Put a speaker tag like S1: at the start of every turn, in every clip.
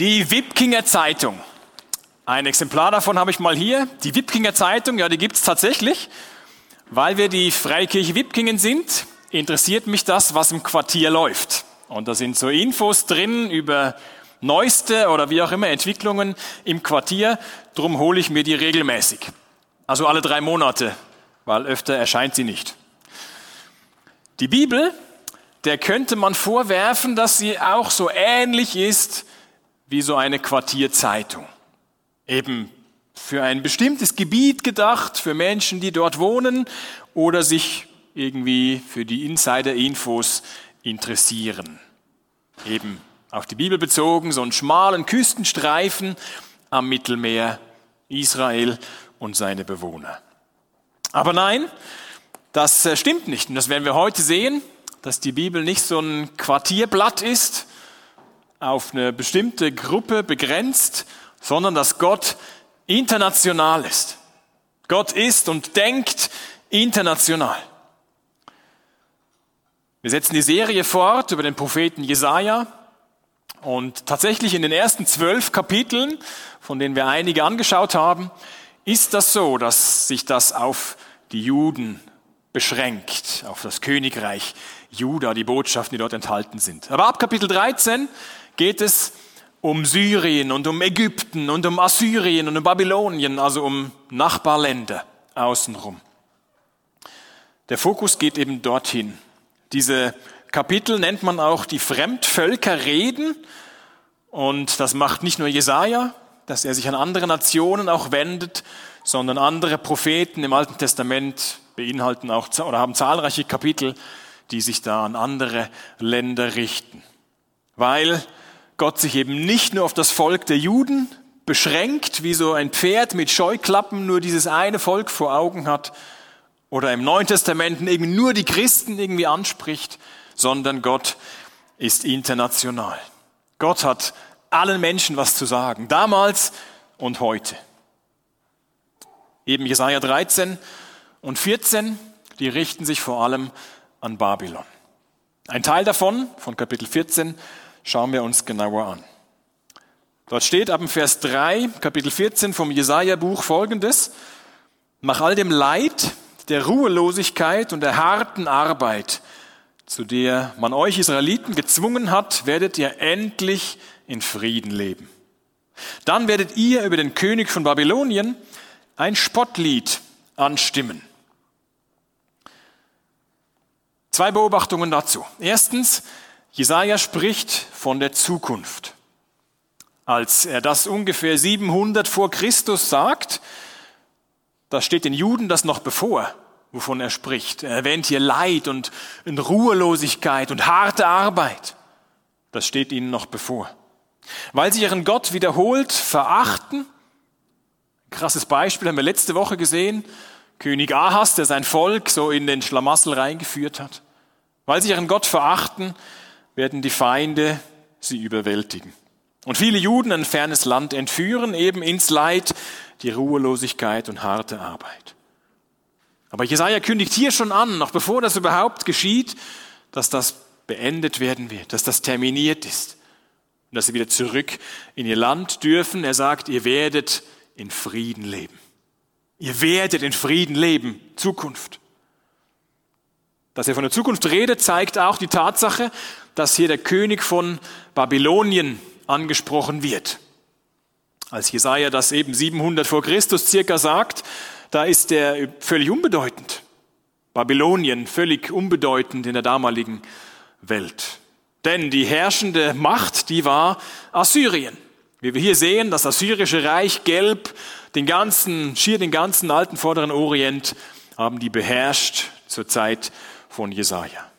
S1: Die Wipkinger Zeitung. Ein Exemplar davon habe ich mal hier. Die Wipkinger Zeitung, ja, die gibt es tatsächlich. Weil wir die Freikirche Wipkingen sind, interessiert mich das, was im Quartier läuft. Und da sind so Infos drin über neueste oder wie auch immer Entwicklungen im Quartier. Drum hole ich mir die regelmäßig. Also alle drei Monate, weil öfter erscheint sie nicht. Die Bibel, der könnte man vorwerfen, dass sie auch so ähnlich ist wie so eine Quartierzeitung. Eben für ein bestimmtes Gebiet gedacht, für Menschen, die dort wohnen oder sich irgendwie für die Insider-Infos interessieren. Eben auf die Bibel bezogen, so einen schmalen Küstenstreifen am Mittelmeer, Israel und seine Bewohner. Aber nein, das äh, stimmt nicht. Und das werden wir heute sehen, dass die Bibel nicht so ein Quartierblatt ist, auf eine bestimmte Gruppe begrenzt, sondern dass Gott international ist. Gott ist und denkt international. Wir setzen die Serie fort über den Propheten Jesaja. Und tatsächlich in den ersten zwölf Kapiteln, von denen wir einige angeschaut haben, ist das so, dass sich das auf die Juden beschränkt, auf das Königreich Juda, die Botschaften, die dort enthalten sind. Aber ab Kapitel 13 geht es um Syrien und um Ägypten und um Assyrien und um Babylonien, also um Nachbarländer außenrum. Der Fokus geht eben dorthin. Diese Kapitel nennt man auch die Fremdvölkerreden und das macht nicht nur Jesaja, dass er sich an andere Nationen auch wendet, sondern andere Propheten im Alten Testament beinhalten auch oder haben zahlreiche Kapitel, die sich da an andere Länder richten. Weil Gott sich eben nicht nur auf das Volk der Juden beschränkt, wie so ein Pferd mit Scheuklappen nur dieses eine Volk vor Augen hat, oder im Neuen Testament irgendwie nur die Christen irgendwie anspricht, sondern Gott ist international. Gott hat allen Menschen was zu sagen, damals und heute. Eben Jesaja 13 und 14, die richten sich vor allem an Babylon. Ein Teil davon, von Kapitel 14, schauen wir uns genauer an. Dort steht ab dem Vers 3, Kapitel 14 vom Jesaja-Buch folgendes. Nach all dem Leid, der Ruhelosigkeit und der harten Arbeit, zu der man euch Israeliten gezwungen hat, werdet ihr endlich in Frieden leben. Dann werdet ihr über den König von Babylonien ein Spottlied anstimmen. Zwei Beobachtungen dazu. Erstens, Jesaja spricht von der Zukunft. Als er das ungefähr 700 vor Christus sagt, da steht den Juden das noch bevor, wovon er spricht. Er erwähnt hier Leid und Ruhelosigkeit und harte Arbeit. Das steht ihnen noch bevor. Weil sie ihren Gott wiederholt verachten. Krasses Beispiel haben wir letzte Woche gesehen. König Ahas, der sein Volk so in den Schlamassel reingeführt hat. Weil sie ihren Gott verachten, werden die Feinde sie überwältigen. Und viele Juden ein fernes Land entführen, eben ins Leid, die Ruhelosigkeit und harte Arbeit. Aber Jesaja kündigt hier schon an, noch bevor das überhaupt geschieht, dass das beendet werden wird, dass das terminiert ist und dass sie wieder zurück in ihr Land dürfen. Er sagt, ihr werdet in Frieden leben. Ihr werdet in Frieden leben, Zukunft. Dass er von der Zukunft redet, zeigt auch die Tatsache, dass hier der König von Babylonien angesprochen wird. Als Jesaja das eben 700 vor Christus circa sagt, da ist er völlig unbedeutend. Babylonien völlig unbedeutend in der damaligen Welt. Denn die herrschende Macht, die war Assyrien. Wie wir hier sehen, das assyrische Reich gelb, den ganzen, schier den ganzen alten vorderen Orient haben die beherrscht zur Zeit von Jesaja.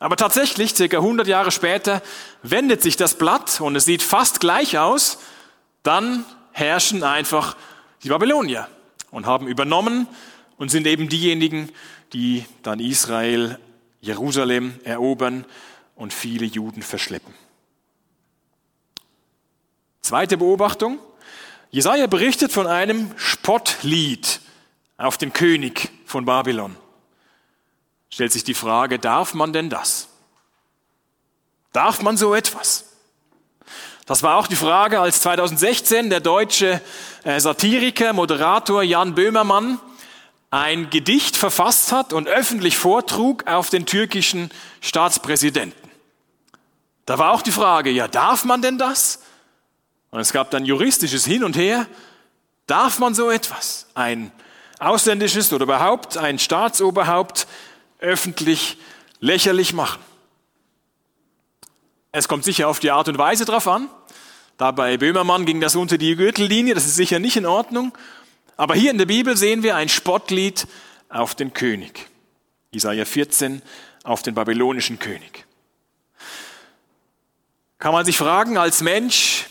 S1: Aber tatsächlich, circa 100 Jahre später, wendet sich das Blatt und es sieht fast gleich aus. Dann herrschen einfach die Babylonier und haben übernommen und sind eben diejenigen, die dann Israel, Jerusalem erobern und viele Juden verschleppen. Zweite Beobachtung. Jesaja berichtet von einem Spottlied auf den König von Babylon stellt sich die Frage, darf man denn das? Darf man so etwas? Das war auch die Frage, als 2016 der deutsche äh, Satiriker, Moderator Jan Böhmermann ein Gedicht verfasst hat und öffentlich vortrug auf den türkischen Staatspräsidenten. Da war auch die Frage, ja, darf man denn das? Und es gab dann juristisches Hin und Her. Darf man so etwas? Ein ausländisches oder überhaupt ein Staatsoberhaupt öffentlich lächerlich machen? Es kommt sicher auf die Art und Weise drauf an. Da bei Böhmermann ging das unter die Gürtellinie, das ist sicher nicht in Ordnung. Aber hier in der Bibel sehen wir ein Spottlied auf den König. Isaiah 14 auf den babylonischen König. Kann man sich fragen, als Mensch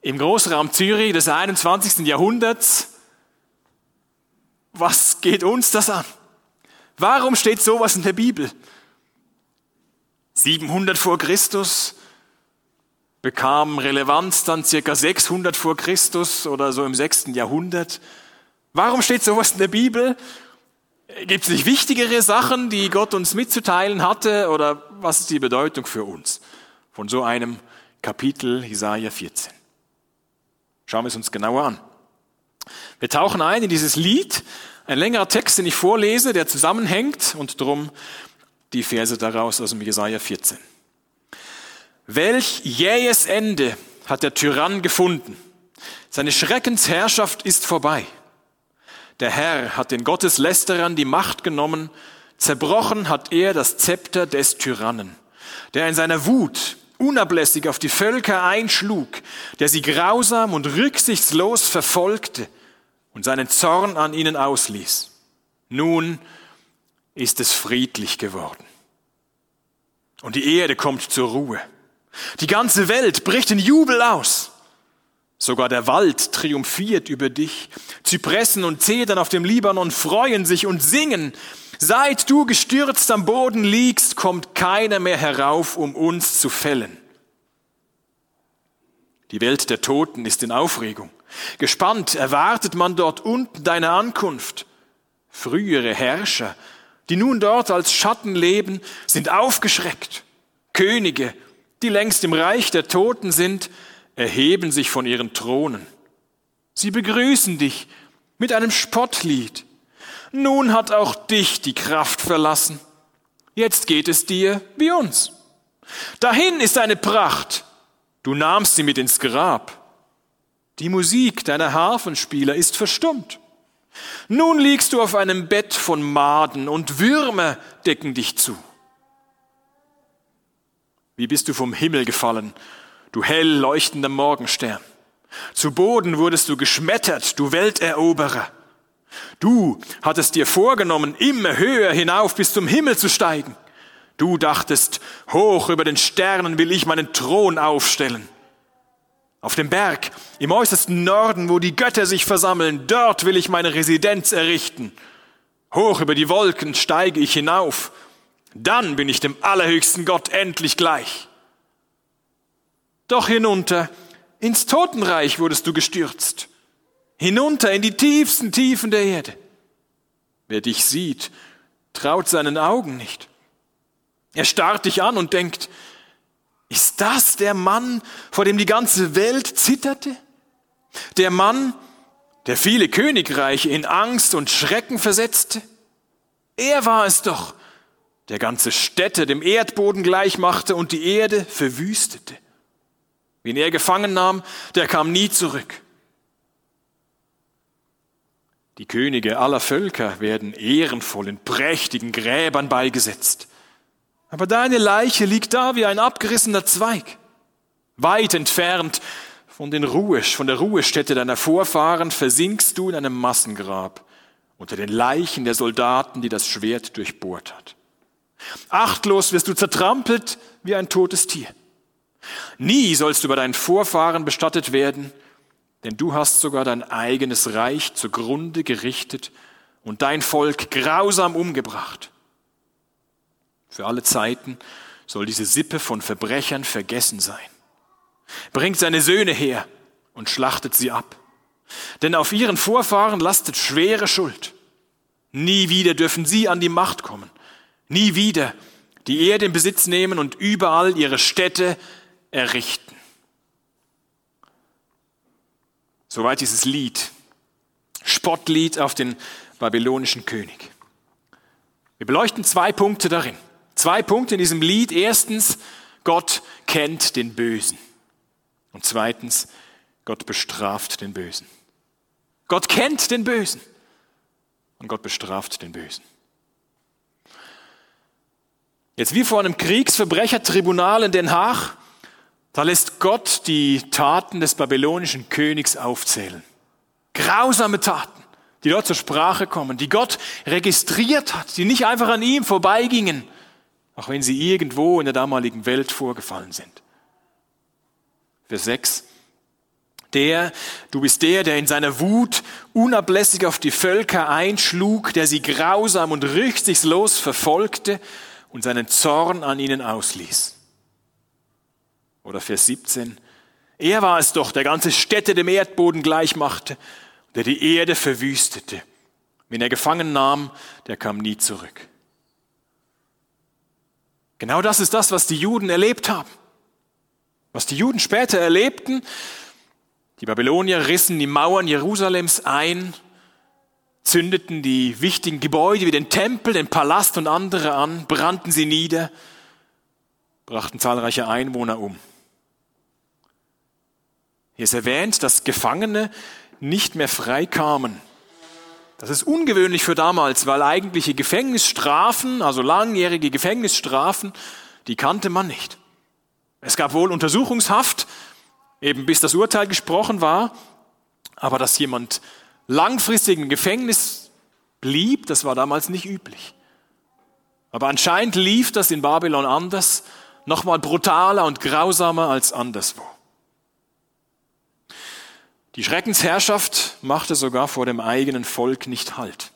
S1: im Großraum Zürich des 21. Jahrhunderts, was geht uns das an? Warum steht sowas in der Bibel? 700 vor Christus bekam Relevanz dann circa 600 vor Christus oder so im 6. Jahrhundert. Warum steht sowas in der Bibel? Gibt es nicht wichtigere Sachen, die Gott uns mitzuteilen hatte oder was ist die Bedeutung für uns? von so einem Kapitel Jesaja 14. Schauen wir es uns genauer an. Wir tauchen ein in dieses Lied, ein längerer Text, den ich vorlese, der zusammenhängt und drum die Verse daraus aus dem Jesaja 14. Welch jähes Ende hat der Tyrann gefunden. Seine Schreckensherrschaft ist vorbei. Der Herr hat den Gotteslästerern die Macht genommen, zerbrochen hat er das Zepter des Tyrannen, der in seiner Wut unablässig auf die Völker einschlug, der sie grausam und rücksichtslos verfolgte und seinen Zorn an ihnen ausließ. Nun ist es friedlich geworden. Und die Erde kommt zur Ruhe. Die ganze Welt bricht in Jubel aus. Sogar der Wald triumphiert über dich. Zypressen und Zedern auf dem Libanon freuen sich und singen. Seit du gestürzt am Boden liegst, kommt keiner mehr herauf, um uns zu fällen. Die Welt der Toten ist in Aufregung. Gespannt erwartet man dort unten deine Ankunft. Frühere Herrscher, die nun dort als Schatten leben, sind aufgeschreckt. Könige, die längst im Reich der Toten sind, erheben sich von ihren Thronen. Sie begrüßen dich mit einem Spottlied. Nun hat auch dich die Kraft verlassen. Jetzt geht es dir wie uns. Dahin ist eine Pracht. Du nahmst sie mit ins Grab. Die Musik deiner Harfenspieler ist verstummt. Nun liegst du auf einem Bett von Maden und Würmer decken dich zu. Wie bist du vom Himmel gefallen, du hell leuchtender Morgenstern? Zu Boden wurdest du geschmettert, du Welteroberer. Du hattest dir vorgenommen, immer höher hinauf bis zum Himmel zu steigen. Du dachtest, hoch über den Sternen will ich meinen Thron aufstellen. Auf dem Berg im äußersten Norden, wo die Götter sich versammeln, dort will ich meine Residenz errichten. Hoch über die Wolken steige ich hinauf. Dann bin ich dem allerhöchsten Gott endlich gleich. Doch hinunter ins Totenreich wurdest du gestürzt hinunter in die tiefsten Tiefen der Erde. Wer dich sieht, traut seinen Augen nicht. Er starrt dich an und denkt, ist das der Mann, vor dem die ganze Welt zitterte? Der Mann, der viele Königreiche in Angst und Schrecken versetzte? Er war es doch, der ganze Städte dem Erdboden gleichmachte und die Erde verwüstete. Wen er gefangen nahm, der kam nie zurück. Die Könige aller Völker werden ehrenvoll in prächtigen Gräbern beigesetzt. Aber deine Leiche liegt da wie ein abgerissener Zweig, weit entfernt von, den Ruhe, von der Ruhestätte deiner Vorfahren versinkst du in einem Massengrab unter den Leichen der Soldaten, die das Schwert durchbohrt hat. Achtlos wirst du zertrampelt wie ein totes Tier. Nie sollst du bei deinen Vorfahren bestattet werden, denn du hast sogar dein eigenes Reich zugrunde gerichtet und dein Volk grausam umgebracht. Für alle Zeiten soll diese Sippe von Verbrechern vergessen sein. Bringt seine Söhne her und schlachtet sie ab. Denn auf ihren Vorfahren lastet schwere Schuld. Nie wieder dürfen sie an die Macht kommen. Nie wieder die Erde in Besitz nehmen und überall ihre Städte errichten. Soweit dieses Lied. Spottlied auf den babylonischen König. Wir beleuchten zwei Punkte darin. Zwei Punkte in diesem Lied. Erstens, Gott kennt den Bösen. Und zweitens, Gott bestraft den Bösen. Gott kennt den Bösen und Gott bestraft den Bösen. Jetzt wie vor einem Kriegsverbrechertribunal in Den Haag, da lässt Gott die Taten des babylonischen Königs aufzählen. Grausame Taten, die dort zur Sprache kommen, die Gott registriert hat, die nicht einfach an ihm vorbeigingen, auch wenn sie irgendwo in der damaligen Welt vorgefallen sind. Vers 6. Der, du bist der, der in seiner Wut unablässig auf die Völker einschlug, der sie grausam und rücksichtslos verfolgte und seinen Zorn an ihnen ausließ. Oder Vers 17. Er war es doch, der ganze Städte dem Erdboden gleich machte, der die Erde verwüstete. Wenn er gefangen nahm, der kam nie zurück. Genau das ist das, was die Juden erlebt haben. Was die Juden später erlebten, die Babylonier rissen die Mauern Jerusalems ein, zündeten die wichtigen Gebäude wie den Tempel, den Palast und andere an, brannten sie nieder, brachten zahlreiche Einwohner um. Hier ist erwähnt, dass Gefangene nicht mehr frei kamen. Das ist ungewöhnlich für damals, weil eigentliche Gefängnisstrafen, also langjährige Gefängnisstrafen, die kannte man nicht. Es gab wohl Untersuchungshaft, eben bis das Urteil gesprochen war, aber dass jemand langfristig im Gefängnis blieb, das war damals nicht üblich. Aber anscheinend lief das in Babylon anders, nochmal brutaler und grausamer als anderswo. Die Schreckensherrschaft machte sogar vor dem eigenen Volk nicht Halt.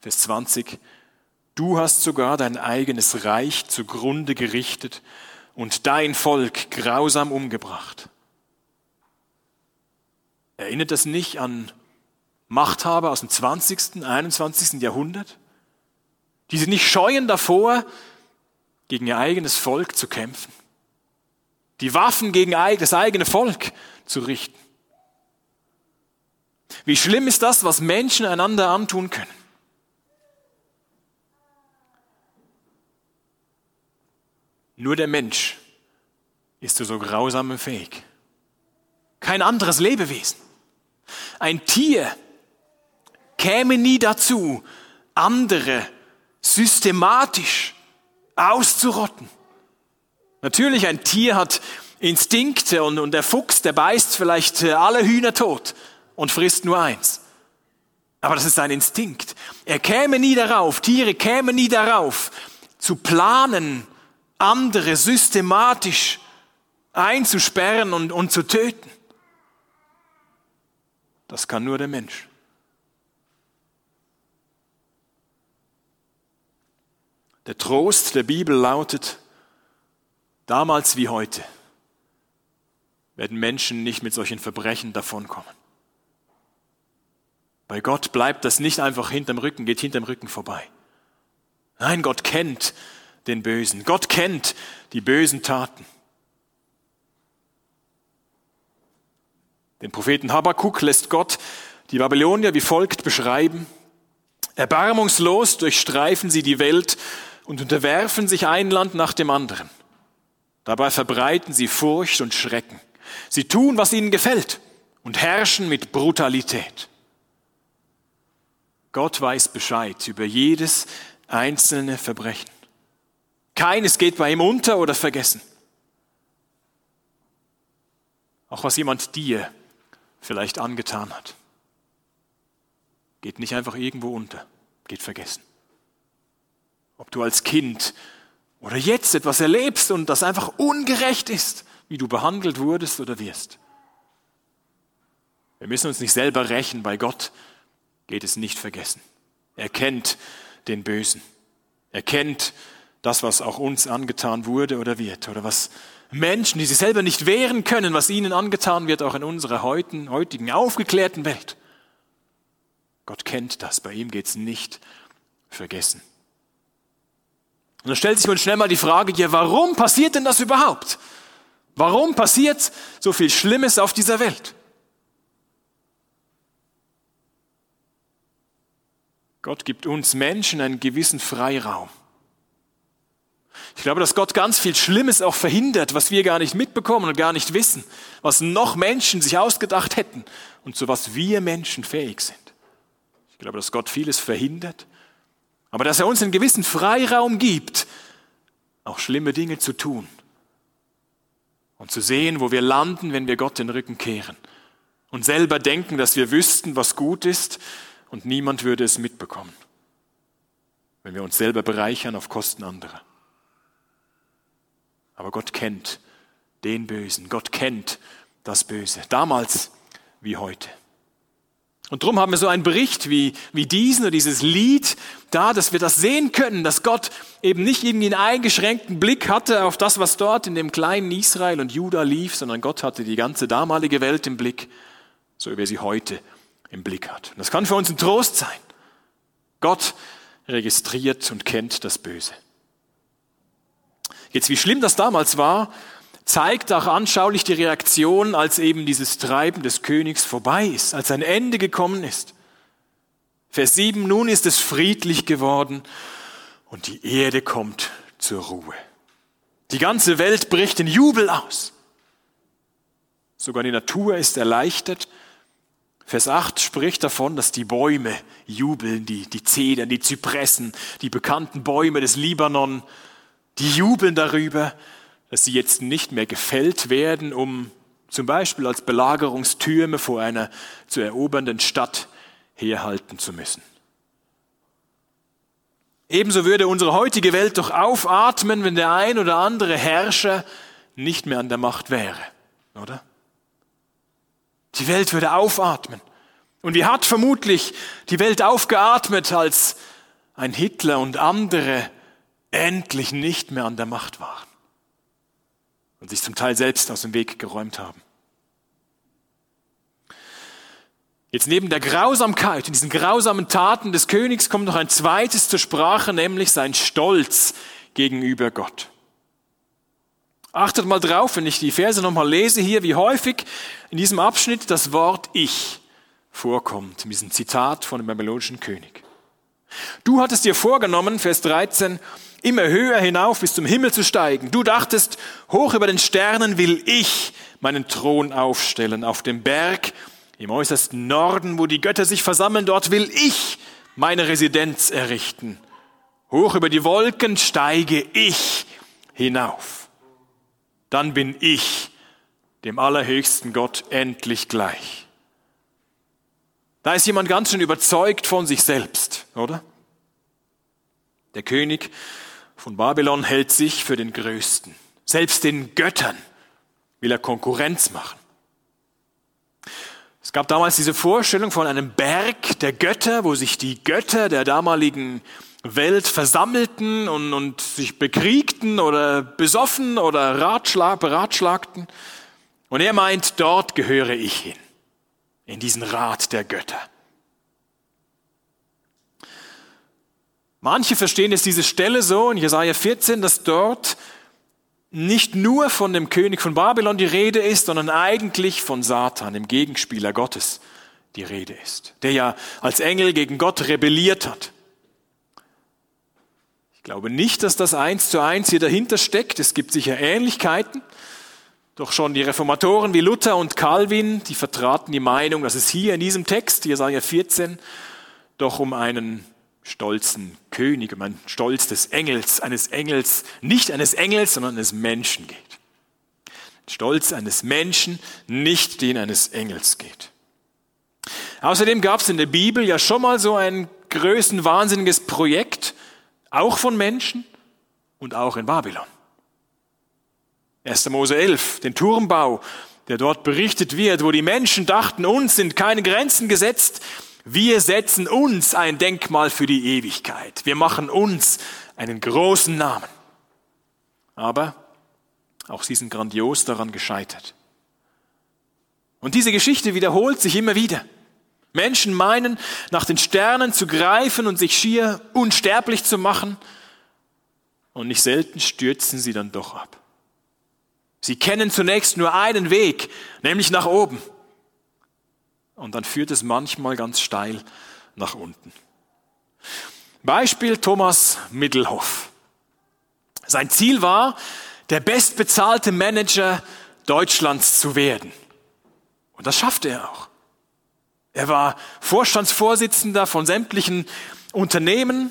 S1: Vers 20. Du hast sogar dein eigenes Reich zugrunde gerichtet und dein Volk grausam umgebracht. Erinnert das nicht an Machthaber aus dem 20., 21. Jahrhundert? Die sich nicht scheuen davor, gegen ihr eigenes Volk zu kämpfen. Die Waffen gegen das eigene Volk zu richten. Wie schlimm ist das, was Menschen einander antun können? Nur der Mensch ist zu so grausamem fähig. Kein anderes Lebewesen. Ein Tier käme nie dazu, andere systematisch auszurotten. Natürlich, ein Tier hat Instinkte und, und der Fuchs, der beißt vielleicht äh, alle Hühner tot und frisst nur eins. Aber das ist ein Instinkt. Er käme nie darauf, Tiere kämen nie darauf, zu planen, andere systematisch einzusperren und, und zu töten. Das kann nur der Mensch. Der Trost der Bibel lautet, damals wie heute werden Menschen nicht mit solchen Verbrechen davonkommen. Bei Gott bleibt das nicht einfach hinterm Rücken, geht hinterm Rücken vorbei. Nein, Gott kennt den Bösen. Gott kennt die bösen Taten. Den Propheten Habakkuk lässt Gott die Babylonier wie folgt beschreiben. Erbarmungslos durchstreifen sie die Welt und unterwerfen sich ein Land nach dem anderen. Dabei verbreiten sie Furcht und Schrecken. Sie tun, was ihnen gefällt und herrschen mit Brutalität. Gott weiß Bescheid über jedes einzelne Verbrechen. Keines geht bei ihm unter oder vergessen. Auch was jemand dir vielleicht angetan hat, geht nicht einfach irgendwo unter, geht vergessen. Ob du als Kind oder jetzt etwas erlebst und das einfach ungerecht ist, wie du behandelt wurdest oder wirst. Wir müssen uns nicht selber rächen, bei Gott geht es nicht vergessen. Er kennt den Bösen. Er kennt das, was auch uns angetan wurde oder wird, oder was Menschen, die sich selber nicht wehren können, was ihnen angetan wird, auch in unserer heutigen, heutigen aufgeklärten Welt. Gott kennt das, bei ihm geht's nicht vergessen. Und dann stellt sich man schnell mal die Frage, ja, warum passiert denn das überhaupt? Warum passiert so viel Schlimmes auf dieser Welt? Gott gibt uns Menschen einen gewissen Freiraum. Ich glaube, dass Gott ganz viel Schlimmes auch verhindert, was wir gar nicht mitbekommen und gar nicht wissen, was noch Menschen sich ausgedacht hätten und zu was wir Menschen fähig sind. Ich glaube, dass Gott vieles verhindert, aber dass er uns einen gewissen Freiraum gibt, auch schlimme Dinge zu tun und zu sehen, wo wir landen, wenn wir Gott den Rücken kehren und selber denken, dass wir wüssten, was gut ist und niemand würde es mitbekommen, wenn wir uns selber bereichern auf Kosten anderer. Aber Gott kennt den Bösen, Gott kennt das Böse, damals wie heute. Und darum haben wir so einen Bericht wie, wie diesen oder dieses Lied da, dass wir das sehen können, dass Gott eben nicht irgendwie einen eingeschränkten Blick hatte auf das, was dort in dem kleinen Israel und Juda lief, sondern Gott hatte die ganze damalige Welt im Blick, so wie er sie heute im Blick hat. Und das kann für uns ein Trost sein. Gott registriert und kennt das Böse. Jetzt, wie schlimm das damals war, zeigt auch anschaulich die Reaktion, als eben dieses Treiben des Königs vorbei ist, als ein Ende gekommen ist. Vers 7, nun ist es friedlich geworden und die Erde kommt zur Ruhe. Die ganze Welt bricht in Jubel aus. Sogar die Natur ist erleichtert. Vers 8 spricht davon, dass die Bäume jubeln, die, die Zedern, die Zypressen, die bekannten Bäume des Libanon, die jubeln darüber, dass sie jetzt nicht mehr gefällt werden, um zum Beispiel als Belagerungstürme vor einer zu erobernden Stadt herhalten zu müssen. Ebenso würde unsere heutige Welt doch aufatmen, wenn der ein oder andere Herrscher nicht mehr an der Macht wäre, oder? Die Welt würde aufatmen. Und wie hat vermutlich die Welt aufgeatmet, als ein Hitler und andere endlich nicht mehr an der Macht waren? und sich zum Teil selbst aus dem Weg geräumt haben. Jetzt neben der Grausamkeit und diesen grausamen Taten des Königs kommt noch ein zweites zur Sprache, nämlich sein Stolz gegenüber Gott. Achtet mal drauf, wenn ich die Verse nochmal lese hier, wie häufig in diesem Abschnitt das Wort Ich vorkommt, in diesem Zitat von dem babylonischen König. Du hattest dir vorgenommen, Vers 13, immer höher hinauf bis zum Himmel zu steigen. Du dachtest, hoch über den Sternen will ich meinen Thron aufstellen. Auf dem Berg im äußersten Norden, wo die Götter sich versammeln, dort will ich meine Residenz errichten. Hoch über die Wolken steige ich hinauf. Dann bin ich dem allerhöchsten Gott endlich gleich. Da ist jemand ganz schön überzeugt von sich selbst, oder? Der König von Babylon hält sich für den Größten. Selbst den Göttern will er Konkurrenz machen. Es gab damals diese Vorstellung von einem Berg der Götter, wo sich die Götter der damaligen Welt versammelten und, und sich bekriegten oder besoffen oder ratschlag, beratschlagten. Und er meint, dort gehöre ich hin, in diesen Rat der Götter. Manche verstehen jetzt diese Stelle so in Jesaja 14, dass dort nicht nur von dem König von Babylon die Rede ist, sondern eigentlich von Satan, dem Gegenspieler Gottes, die Rede ist, der ja als Engel gegen Gott rebelliert hat. Ich glaube nicht, dass das eins zu eins hier dahinter steckt. Es gibt sicher Ähnlichkeiten. Doch schon die Reformatoren wie Luther und Calvin, die vertraten die Meinung, dass es hier in diesem Text, Jesaja 14, doch um einen stolzen König, um einen Stolz des Engels, eines Engels, nicht eines Engels, sondern eines Menschen geht. Stolz eines Menschen, nicht den eines Engels geht. Außerdem gab es in der Bibel ja schon mal so ein größenwahnsinniges Projekt, auch von Menschen und auch in Babylon. 1. Mose 11, den Turmbau, der dort berichtet wird, wo die Menschen dachten, uns sind keine Grenzen gesetzt, wir setzen uns ein Denkmal für die Ewigkeit. Wir machen uns einen großen Namen. Aber auch sie sind grandios daran gescheitert. Und diese Geschichte wiederholt sich immer wieder. Menschen meinen, nach den Sternen zu greifen und sich schier unsterblich zu machen. Und nicht selten stürzen sie dann doch ab. Sie kennen zunächst nur einen Weg, nämlich nach oben. Und dann führt es manchmal ganz steil nach unten. Beispiel Thomas Middelhoff. Sein Ziel war, der bestbezahlte Manager Deutschlands zu werden. Und das schaffte er auch. Er war Vorstandsvorsitzender von sämtlichen Unternehmen,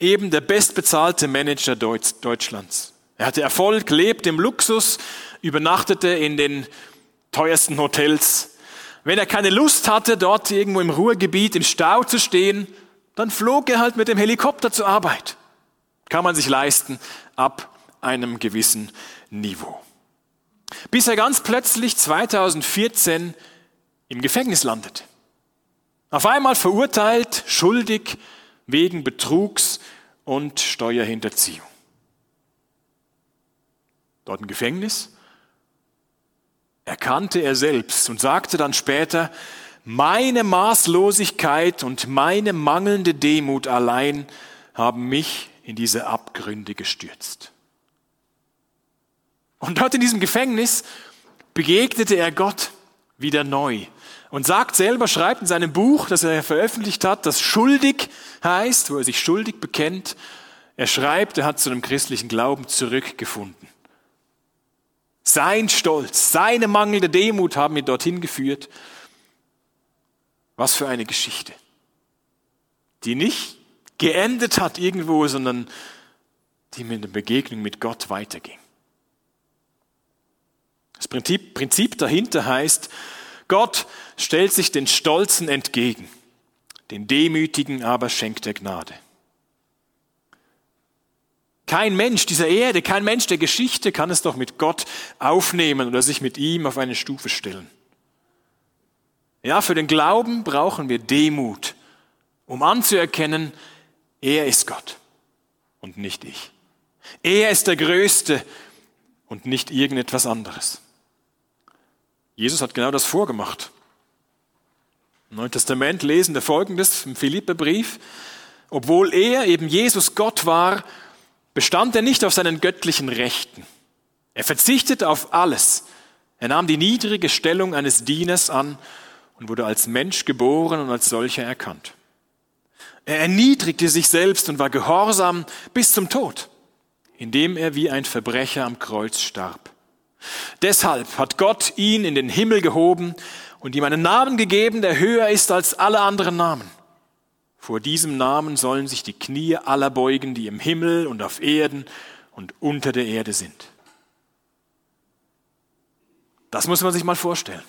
S1: eben der bestbezahlte Manager Deutschlands. Er hatte Erfolg, lebte im Luxus, übernachtete in den teuersten Hotels. Wenn er keine Lust hatte, dort irgendwo im Ruhrgebiet im Stau zu stehen, dann flog er halt mit dem Helikopter zur Arbeit. Kann man sich leisten ab einem gewissen Niveau. Bis er ganz plötzlich 2014 im Gefängnis landet. Auf einmal verurteilt, schuldig wegen Betrugs und Steuerhinterziehung. Dort im Gefängnis erkannte er selbst und sagte dann später, meine Maßlosigkeit und meine mangelnde Demut allein haben mich in diese Abgründe gestürzt. Und dort in diesem Gefängnis begegnete er Gott wieder neu und sagt selber, schreibt in seinem Buch, das er veröffentlicht hat, das schuldig heißt, wo er sich schuldig bekennt. Er schreibt, er hat zu einem christlichen Glauben zurückgefunden. Sein Stolz, seine mangelnde Demut haben ihn dorthin geführt was für eine Geschichte, die nicht geendet hat irgendwo, sondern die mit der Begegnung mit Gott weiterging. Das Prinzip, Prinzip dahinter heißt, Gott stellt sich den Stolzen entgegen, den Demütigen aber schenkt er Gnade. Kein Mensch dieser Erde, kein Mensch der Geschichte kann es doch mit Gott aufnehmen oder sich mit ihm auf eine Stufe stellen. Ja, für den Glauben brauchen wir Demut, um anzuerkennen, er ist Gott und nicht ich. Er ist der Größte und nicht irgendetwas anderes. Jesus hat genau das vorgemacht. Im Neuen Testament lesen wir folgendes im Philipperbrief. Obwohl er eben Jesus Gott war, bestand er nicht auf seinen göttlichen Rechten. Er verzichtete auf alles. Er nahm die niedrige Stellung eines Dieners an und wurde als Mensch geboren und als solcher erkannt. Er erniedrigte sich selbst und war gehorsam bis zum Tod, indem er wie ein Verbrecher am Kreuz starb. Deshalb hat Gott ihn in den Himmel gehoben und ihm einen Namen gegeben, der höher ist als alle anderen Namen. Vor diesem Namen sollen sich die Knie aller beugen, die im Himmel und auf Erden und unter der Erde sind. Das muss man sich mal vorstellen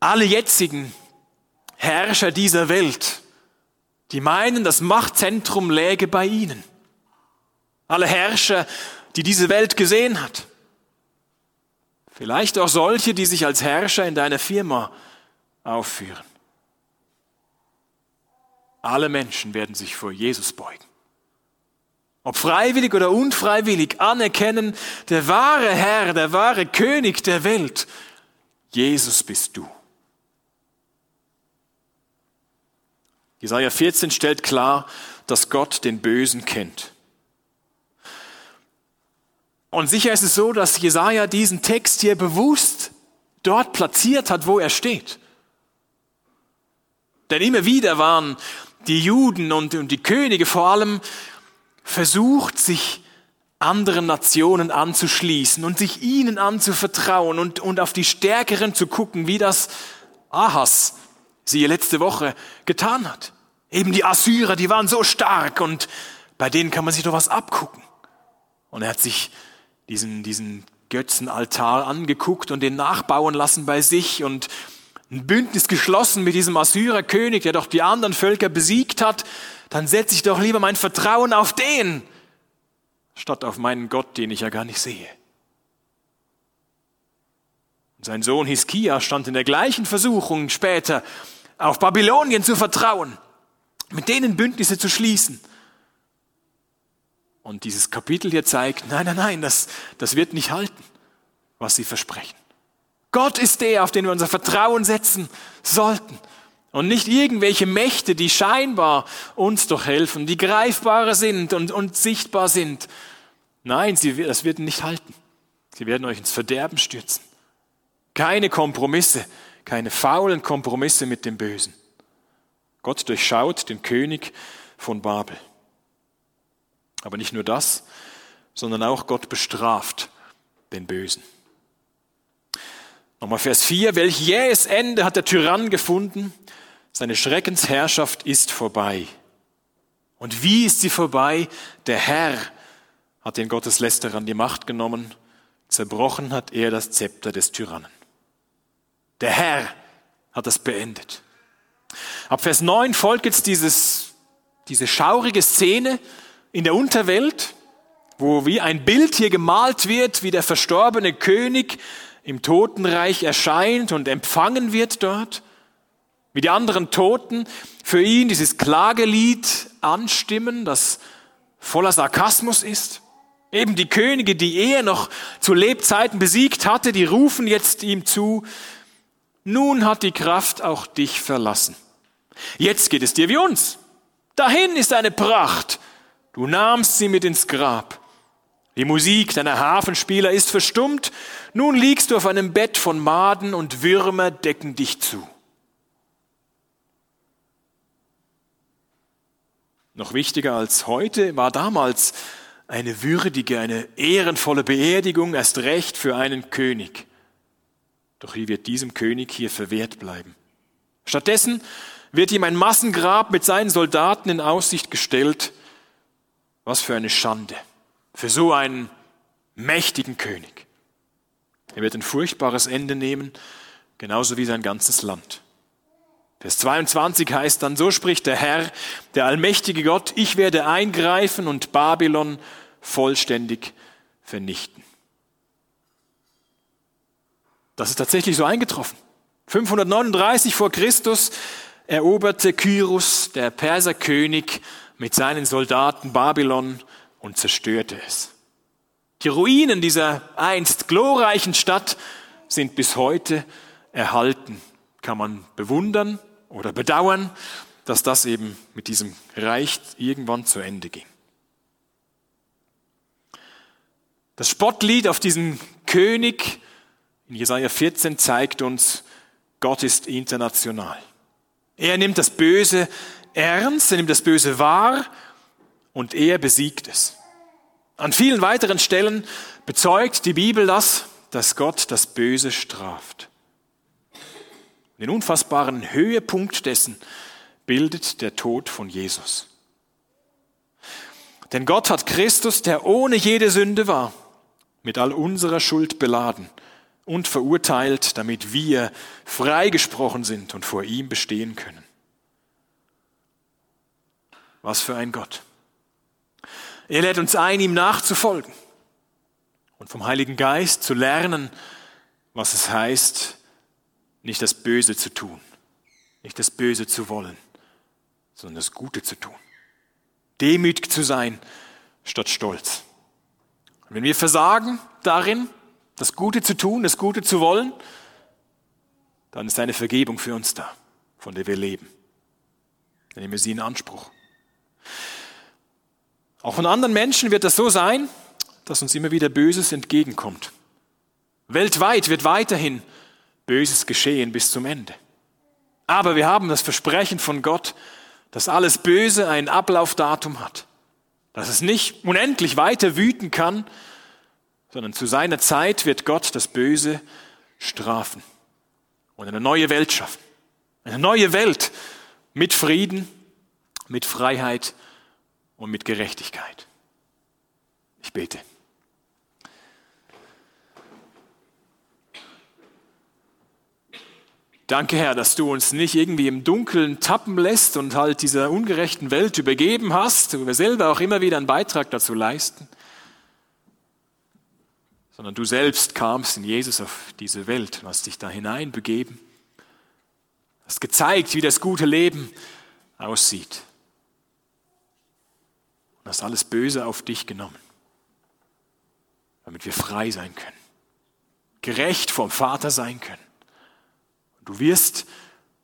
S1: alle jetzigen Herrscher dieser Welt, die meinen, das Machtzentrum läge bei ihnen. Alle Herrscher, die diese Welt gesehen hat. Vielleicht auch solche, die sich als Herrscher in deiner Firma aufführen. Alle Menschen werden sich vor Jesus beugen. Ob freiwillig oder unfreiwillig anerkennen, der wahre Herr, der wahre König der Welt, Jesus bist du. Jesaja 14 stellt klar, dass Gott den Bösen kennt. Und sicher ist es so, dass Jesaja diesen Text hier bewusst dort platziert hat, wo er steht. Denn immer wieder waren die Juden und, die Könige vor allem versucht, sich anderen Nationen anzuschließen und sich ihnen anzuvertrauen und, und auf die Stärkeren zu gucken, wie das Ahas sie letzte Woche getan hat. Eben die Assyrer, die waren so stark und bei denen kann man sich doch was abgucken. Und er hat sich diesen, diesen Götzenaltar angeguckt und den nachbauen lassen bei sich und ein Bündnis geschlossen mit diesem Assyrerkönig, der doch die anderen Völker besiegt hat, dann setze ich doch lieber mein Vertrauen auf den, statt auf meinen Gott, den ich ja gar nicht sehe. Sein Sohn Hiskia stand in der gleichen Versuchung später auf Babylonien zu vertrauen, mit denen Bündnisse zu schließen. Und dieses Kapitel hier zeigt, nein, nein, nein, das, das wird nicht halten, was sie versprechen. Gott ist der, auf den wir unser Vertrauen setzen sollten. Und nicht irgendwelche Mächte, die scheinbar uns doch helfen, die greifbarer sind und, und sichtbar sind. Nein, sie, das wird nicht halten. Sie werden euch ins Verderben stürzen. Keine Kompromisse, keine faulen Kompromisse mit dem Bösen. Gott durchschaut den König von Babel. Aber nicht nur das, sondern auch Gott bestraft den Bösen. Nochmal Vers 4. Welch jähes Ende hat der Tyrann gefunden? Seine Schreckensherrschaft ist vorbei. Und wie ist sie vorbei? Der Herr hat den Gotteslästerern die Macht genommen. Zerbrochen hat er das Zepter des Tyrannen. Der Herr hat das beendet. Ab Vers 9 folgt jetzt dieses, diese schaurige Szene in der Unterwelt, wo wie ein Bild hier gemalt wird, wie der verstorbene König im Totenreich erscheint und empfangen wird dort, wie die anderen Toten für ihn dieses Klagelied anstimmen, das voller Sarkasmus ist. Eben die Könige, die er noch zu Lebzeiten besiegt hatte, die rufen jetzt ihm zu, nun hat die Kraft auch dich verlassen. Jetzt geht es dir wie uns. Dahin ist eine Pracht. Du nahmst sie mit ins Grab. Die Musik deiner Hafenspieler ist verstummt. Nun liegst du auf einem Bett von Maden und Würmer decken dich zu. Noch wichtiger als heute war damals eine würdige, eine ehrenvolle Beerdigung, erst recht für einen König. Doch wie wird diesem König hier verwehrt bleiben? Stattdessen wird ihm ein Massengrab mit seinen Soldaten in Aussicht gestellt. Was für eine Schande für so einen mächtigen König. Er wird ein furchtbares Ende nehmen, genauso wie sein ganzes Land. Vers 22 heißt dann, so spricht der Herr, der allmächtige Gott, ich werde eingreifen und Babylon vollständig vernichten. Das ist tatsächlich so eingetroffen. 539 vor Christus eroberte Kyrus, der Perserkönig, mit seinen Soldaten Babylon und zerstörte es. Die Ruinen dieser einst glorreichen Stadt sind bis heute erhalten. Kann man bewundern oder bedauern, dass das eben mit diesem Reich irgendwann zu Ende ging. Das Spottlied auf diesen König in Jesaja 14 zeigt uns, Gott ist international. Er nimmt das Böse ernst, er nimmt das Böse wahr und er besiegt es. An vielen weiteren Stellen bezeugt die Bibel das, dass Gott das Böse straft. Den unfassbaren Höhepunkt dessen bildet der Tod von Jesus. Denn Gott hat Christus, der ohne jede Sünde war, mit all unserer Schuld beladen und verurteilt, damit wir freigesprochen sind und vor ihm bestehen können. Was für ein Gott. Er lädt uns ein, ihm nachzufolgen und vom Heiligen Geist zu lernen, was es heißt, nicht das Böse zu tun, nicht das Böse zu wollen, sondern das Gute zu tun. Demütig zu sein statt Stolz. Und wenn wir versagen darin, das Gute zu tun, das Gute zu wollen, dann ist eine Vergebung für uns da, von der wir leben. Dann nehmen wir sie in Anspruch. Auch von anderen Menschen wird das so sein, dass uns immer wieder Böses entgegenkommt. Weltweit wird weiterhin Böses geschehen bis zum Ende. Aber wir haben das Versprechen von Gott, dass alles Böse ein Ablaufdatum hat, dass es nicht unendlich weiter wüten kann, sondern zu seiner Zeit wird Gott das Böse strafen und eine neue Welt schaffen. Eine neue Welt mit Frieden, mit Freiheit und mit Gerechtigkeit. Ich bete. Danke, Herr, dass du uns nicht irgendwie im Dunkeln tappen lässt und halt dieser ungerechten Welt übergeben hast, wo wir selber auch immer wieder einen Beitrag dazu leisten, sondern du selbst kamst in Jesus auf diese Welt, hast dich da hineinbegeben, hast gezeigt, wie das gute Leben aussieht und hast alles Böse auf dich genommen, damit wir frei sein können, gerecht vom Vater sein können. Und du wirst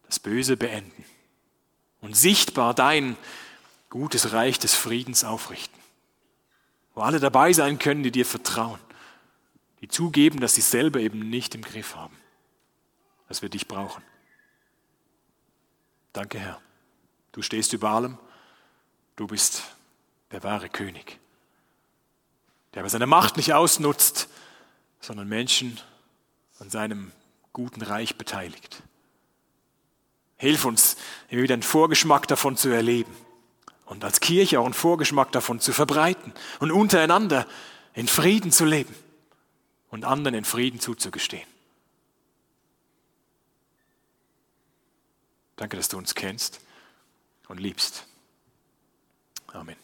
S1: das Böse beenden und sichtbar dein gutes Reich des Friedens aufrichten, wo alle dabei sein können, die dir vertrauen die zugeben, dass sie selber eben nicht im Griff haben, dass wir dich brauchen. Danke, Herr. Du stehst über allem. Du bist der wahre König, der aber seine Macht nicht ausnutzt, sondern Menschen an seinem guten Reich beteiligt. Hilf uns, immer wieder einen Vorgeschmack davon zu erleben und als Kirche auch einen Vorgeschmack davon zu verbreiten und untereinander in Frieden zu leben und anderen in Frieden zuzugestehen. Danke, dass du uns kennst und liebst. Amen.